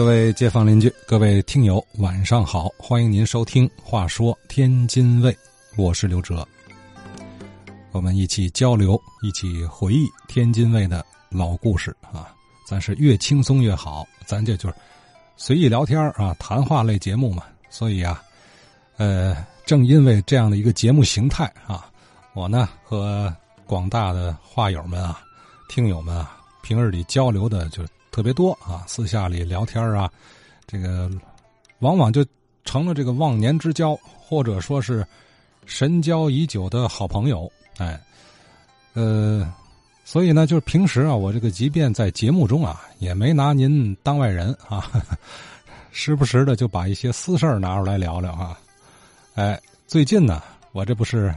各位街坊邻居，各位听友，晚上好！欢迎您收听《话说天津卫》，我是刘哲。我们一起交流，一起回忆天津卫的老故事啊！咱是越轻松越好，咱这就是随意聊天啊，谈话类节目嘛。所以啊，呃，正因为这样的一个节目形态啊，我呢和广大的话友们啊、听友们啊，平日里交流的就。特别多啊，私下里聊天啊，这个往往就成了这个忘年之交，或者说是神交已久的好朋友。哎，呃，所以呢，就是平时啊，我这个即便在节目中啊，也没拿您当外人啊，时不时的就把一些私事拿出来聊聊啊。哎，最近呢，我这不是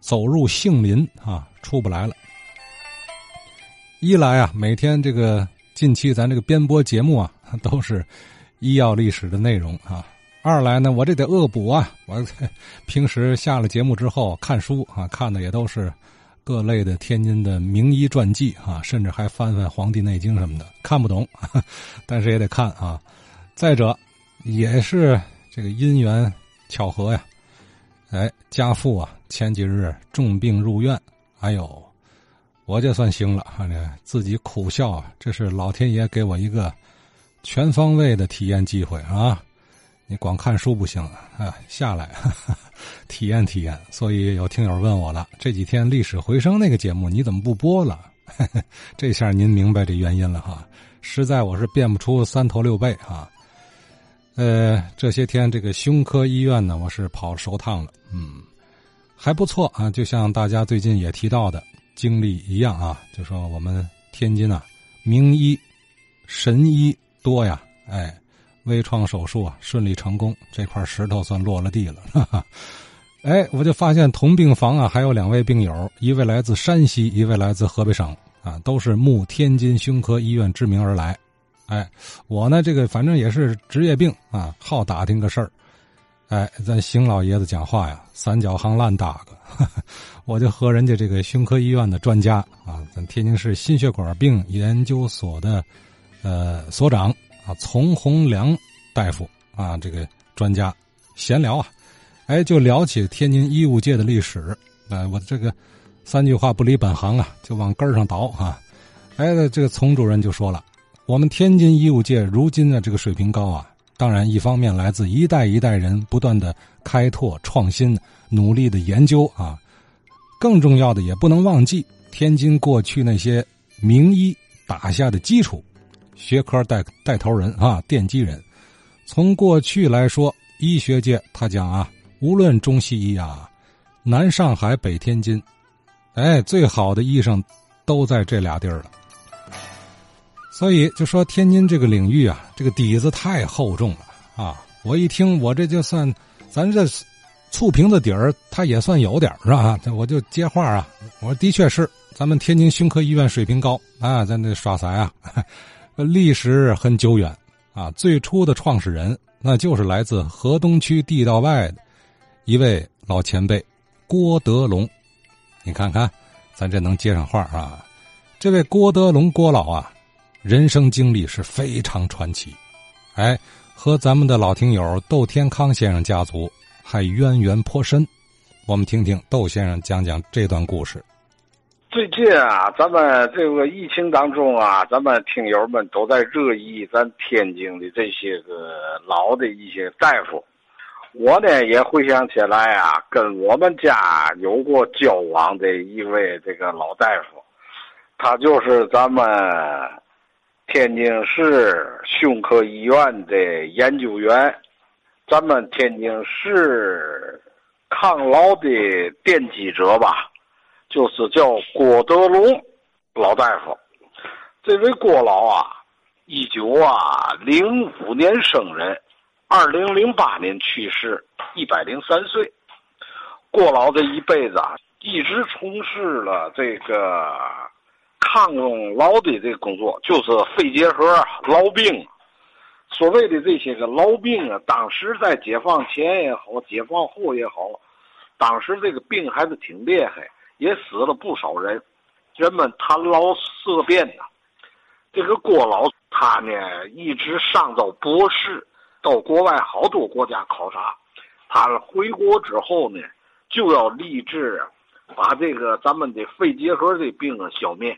走入杏林啊，出不来了。一来啊，每天这个。近期咱这个编播节目啊，都是医药历史的内容啊。二来呢，我这得恶补啊。我 平时下了节目之后看书啊，看的也都是各类的天津的名医传记啊，甚至还翻翻《黄帝内经》什么的，看不懂，但是也得看啊。再者，也是这个因缘巧合呀。哎，家父啊，前几日重病入院，还有。我这算行了，啊，这自己苦笑啊！这是老天爷给我一个全方位的体验机会啊！你光看书不行啊，下来 体验体验。所以有听友问我了，这几天《历史回声》那个节目你怎么不播了？这下您明白这原因了哈！实在我是变不出三头六臂啊！呃，这些天这个胸科医院呢，我是跑熟趟了，嗯，还不错啊。就像大家最近也提到的。经历一样啊，就说我们天津啊，名医、神医多呀，哎，微创手术啊顺利成功，这块石头算落了地了。哈哈。哎，我就发现同病房啊还有两位病友，一位来自山西，一位来自河北省啊，都是慕天津胸科医院之名而来。哎，我呢这个反正也是职业病啊，好打听个事儿。哎，咱邢老爷子讲话呀，三角行烂大个，我就和人家这个胸科医院的专家啊，咱天津市心血管病研究所的呃所长啊，丛洪良大夫啊，这个专家闲聊啊，哎，就聊起天津医务界的历史。哎，我这个三句话不离本行啊，就往根儿上倒啊。哎，这个丛主任就说了，我们天津医务界如今的这个水平高啊。当然，一方面来自一代一代人不断的开拓创新、努力的研究啊，更重要的也不能忘记天津过去那些名医打下的基础，学科带带头人啊，奠基人。从过去来说，医学界他讲啊，无论中西医啊，南上海北天津，哎，最好的医生都在这俩地儿了。所以就说天津这个领域啊，这个底子太厚重了啊！我一听，我这就算咱这醋瓶子底儿，他也算有点是吧？我就接话啊，我说的确是，咱们天津胸科医院水平高啊，咱这耍啥呀？历史很久远啊，最初的创始人那就是来自河东区地道外的一位老前辈郭德龙。你看看，咱这能接上话啊？这位郭德龙郭老啊。人生经历是非常传奇，哎，和咱们的老听友窦天康先生家族还渊源颇深。我们听听窦先生讲讲这段故事。最近啊，咱们这个疫情当中啊，咱们听友们都在热议咱天津的这些个老的一些大夫。我呢也回想起来啊，跟我们家有过交往的一位这个老大夫，他就是咱们。天津市胸科医院的研究员，咱们天津市抗老的奠基者吧，就是叫郭德龙老大夫。这位郭老啊，一九啊零五年生人，二零零八年去世，一百零三岁。郭老这一辈子啊，一直从事了这个。抗老的这个工作就是肺结核、痨病，所谓的这些个痨病啊，当时在解放前也好，解放后也好，当时这个病还是挺厉害，也死了不少人，人们谈老色变呐。这个郭老他呢一直上到博士，到国外好多国家考察。他回国之后呢，就要立志把这个咱们的肺结核的病啊消灭。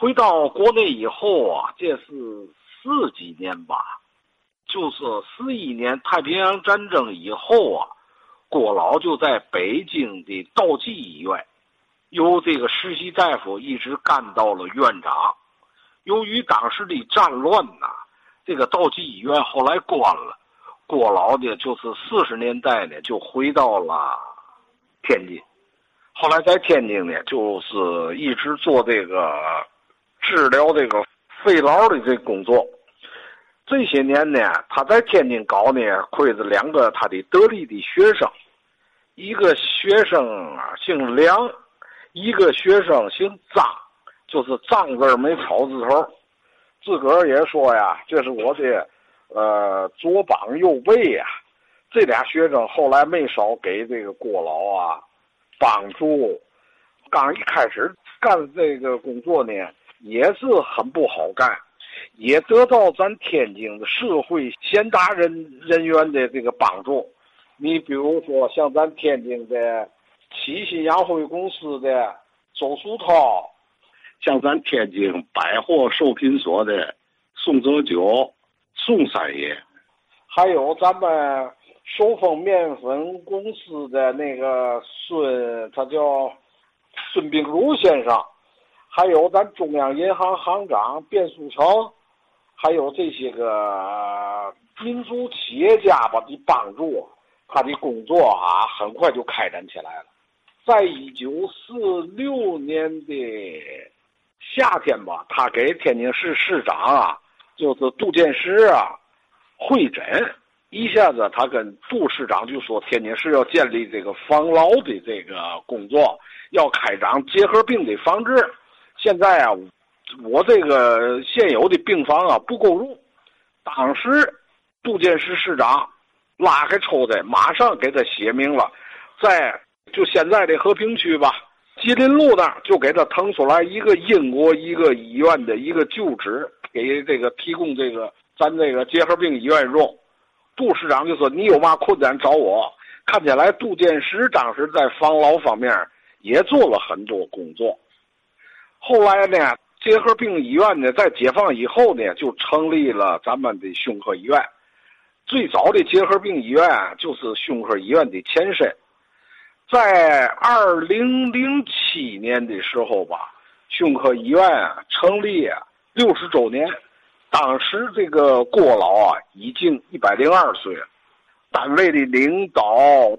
回到国内以后啊，这是四几年吧，就是四一年太平洋战争以后啊，郭老就在北京的道济医院，由这个实习大夫一直干到了院长。由于当时的战乱呐，这个道济医院后来关了。郭老呢，就是四十年代呢，就回到了天津。后来在天津呢，就是一直做这个治疗这个肺痨的这工作。这些年呢，他在天津搞呢，亏着两个他的得力的学生，一个学生啊姓梁，一个学生姓张，就是张字没草字头。自个儿也说呀，这是我的。呃，左膀右背呀，这俩学生后来没少给这个郭老啊帮助。刚一开始干这个工作呢，也是很不好干，也得到咱天津的社会贤达人人员的这个帮助。你比如说，像咱天津的启信洋汇公司的周树涛，像咱天津百货售品所的宋泽九。宋三爷，还有咱们寿丰面粉公司的那个孙，他叫孙炳如先生，还有咱中央银行行长卞书成，还有这些个民族企业家吧的帮助，他的工作啊很快就开展起来了。在一九四六年的夏天吧，他给天津市市长啊。就是杜建时啊，会诊一下子，他跟杜市长就说，天津市要建立这个防痨的这个工作，要开展结核病的防治。现在啊，我这个现有的病房啊不够用。当时杜建时市长拉开抽屉，马上给他写明了，在就现在的和平区吧，吉林路那儿就给他腾出来一个英国一个医院的一个旧址。给这个提供这个咱这个结核病医院用，杜市长就说你有嘛困难找我。看起来杜建时当时在防痨方面也做了很多工作。后来呢，结核病医院呢在解放以后呢就成立了咱们的胸科医院。最早的结核病医院就是胸科医院的前身。在二零零七年的时候吧，胸科医院成立。六十周年，当时这个郭老啊已经一百零二岁了，单位的领导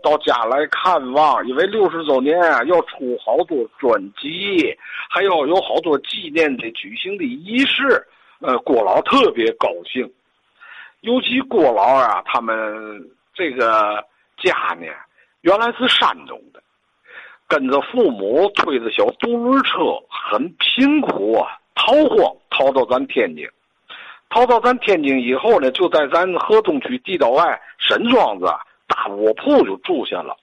到家来看望，因为六十周年啊要出好多专辑，还要有好多纪念的举行的仪式，呃，郭老特别高兴。尤其郭老啊，他们这个家呢，原来是山东的，跟着父母推着小独轮车，很贫苦啊。逃荒逃到咱天津，逃到咱天津以后呢，就在咱河东区地道外沈庄子大窝铺就住下了。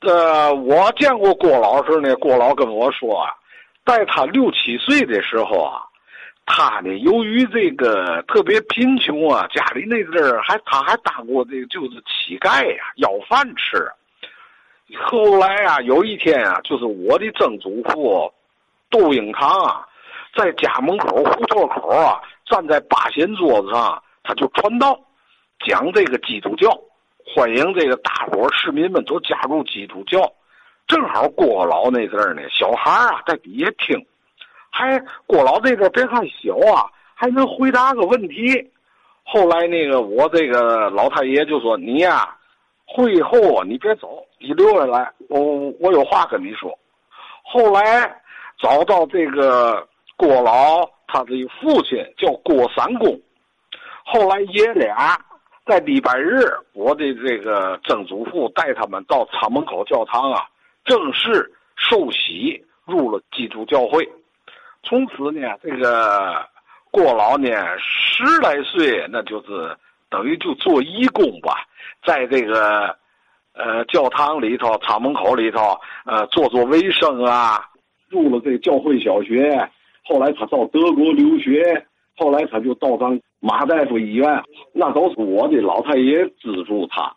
呃，我见过郭老师呢，郭老跟我说啊，在他六七岁的时候啊，他呢由于这个特别贫穷啊，家里那阵儿还他还当过这个就是乞丐呀，要饭吃。后来啊，有一天啊，就是我的曾祖父窦英堂啊。在家门口胡同口啊，站在八仙桌子上，他就传道，讲这个基督教，欢迎这个大伙市民们都加入基督教。正好郭老那阵儿呢，小孩啊在底下听，还郭老这阵儿别看小啊，还能回答个问题。后来那个我这个老太爷就说：“你呀，会后啊，你别走，你留下来，我我有话跟你说。”后来找到这个。郭老他的父亲叫郭三公，后来爷俩在礼拜日，我的这个曾祖父带他们到厂门口教堂啊，正式受洗入了基督教会。从此呢，这个郭老呢十来岁，那就是等于就做义工吧，在这个呃教堂里头、厂门口里头，呃做做卫生啊，入了这个教会小学。后来他到德国留学，后来他就到咱马大夫医院，那都是我的老太爷资助他。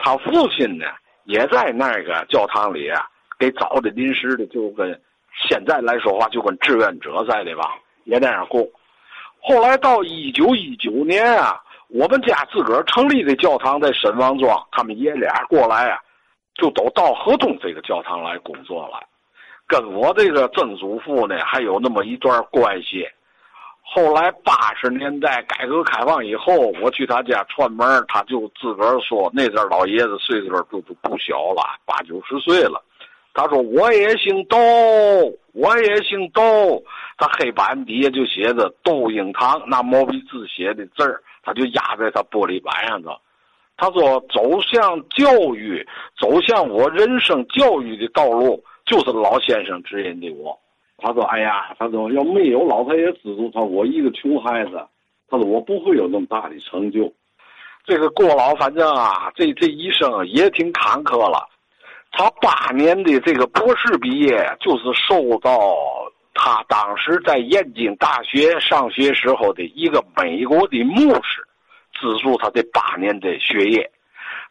他父亲呢，也在那个教堂里啊，给找的临时的，就跟现在来说话，就跟志愿者在的吧，也那样过。后来到一九一九年啊，我们家自个儿成立的教堂在沈王庄，他们爷俩过来啊，就都到河东这个教堂来工作了，跟我这个曾祖父呢还有那么一段关系。后来八十年代改革开放以后，我去他家串门，他就自个儿说，那阵老爷子岁数都都不小了，八九十岁了。他说我也姓窦，我也姓窦。他黑板底下就写着窦英堂，拿毛笔字写的字儿，他就压在他玻璃板上头。他说走向教育，走向我人生教育的道路，就是老先生指引的我。他说：“哎呀，他说要没有老太爷资助，他我一个穷孩子，他说我不会有那么大的成就。这个郭老反正啊，这这一生也挺坎坷了。他八年的这个博士毕业，就是受到他当时在燕京大学上学时候的一个美国的牧师资助他的八年的学业。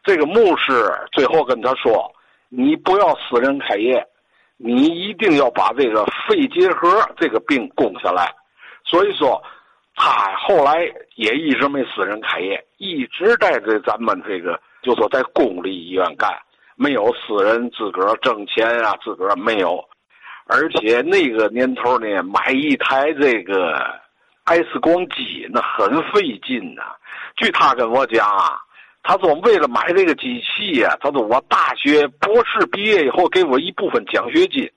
这个牧师最后跟他说：‘你不要私人开业。’”你一定要把这个肺结核这个病攻下来，所以说，他后来也一直没私人开业，一直在这咱们这个就说在公立医院干，没有私人自个儿挣钱啊，自个儿没有，而且那个年头呢，买一台这个 X 光机那很费劲呐。据他跟我讲啊。他说：“为了买这个机器呀，他说我大学博士毕业以后给我一部分奖学金。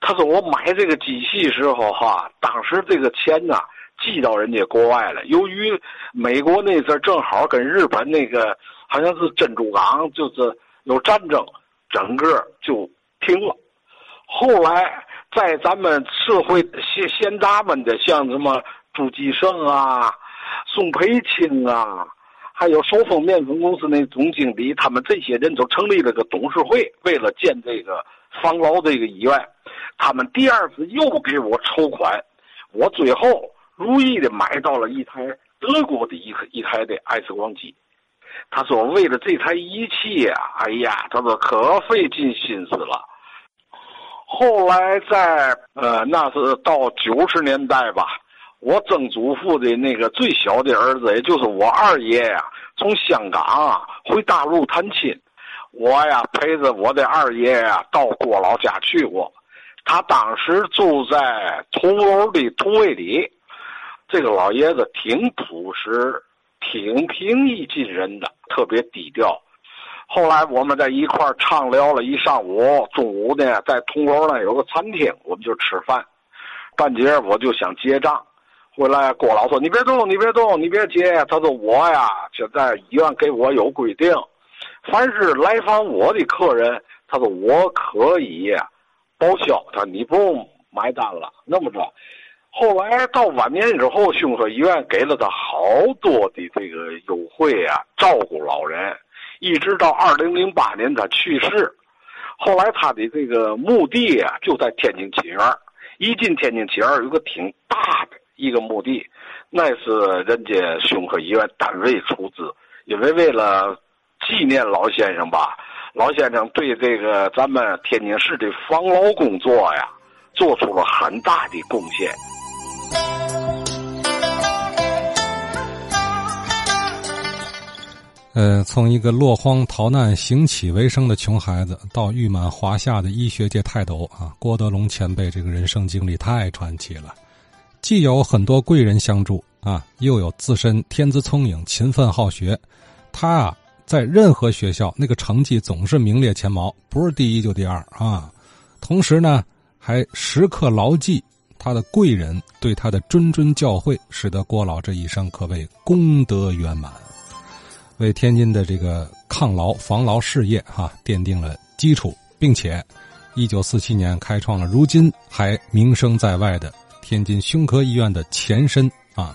他说我买这个机器时候哈，当时这个钱呢寄到人家国外了。由于美国那阵正好跟日本那个好像是珍珠港就是有战争，整个就停了。后来在咱们社会贤贤达们的，像什么朱继胜啊、宋培清啊。”还有首丰面粉公司那总经理，他们这些人都成立了个董事会，为了建这个防痨这个医院，他们第二次又给我筹款，我最后如意的买到了一台德国的一一台的 X 光机。他说为了这台仪器呀，哎呀，他说可费尽心思了。后来在呃，那是到九十年代吧。我曾祖父的那个最小的儿子，也就是我二爷呀，从香港啊回大陆探亲，我呀陪着我的二爷呀到郭老家去过。他当时住在同楼的同卫里，这个老爷子挺朴实、挺平易近人的，特别低调。后来我们在一块儿畅聊了一上午，中午呢在同楼呢有个餐厅，我们就吃饭。半截我就想结账。回来，郭老说：“你别动，你别动，你别接。”他说：“我呀，现在医院给我有规定，凡是来访我的客人，他说我可以报销。他你不用买单了。那么着，后来到晚年之后，胸科医院给了他好多的这个优惠啊，照顾老人，一直到二零零八年他去世。后来他的这个墓地啊，就在天津秦园。一进天津秦园，有个挺大的。”一个墓地，那是人家胸科医院单位出资，因为为了纪念老先生吧，老先生对这个咱们天津市的防老工作呀，做出了很大的贡献。呃，从一个落荒逃难、行乞为生的穷孩子，到誉满华夏的医学界泰斗啊，郭德龙前辈这个人生经历太传奇了。既有很多贵人相助啊，又有自身天资聪颖、勤奋好学。他啊，在任何学校那个成绩总是名列前茅，不是第一就第二啊。同时呢，还时刻牢记他的贵人对他的谆谆教诲，使得郭老这一生可谓功德圆满，为天津的这个抗劳防劳事业哈奠定了基础，并且，一九四七年开创了如今还名声在外的。天津胸科医院的前身啊，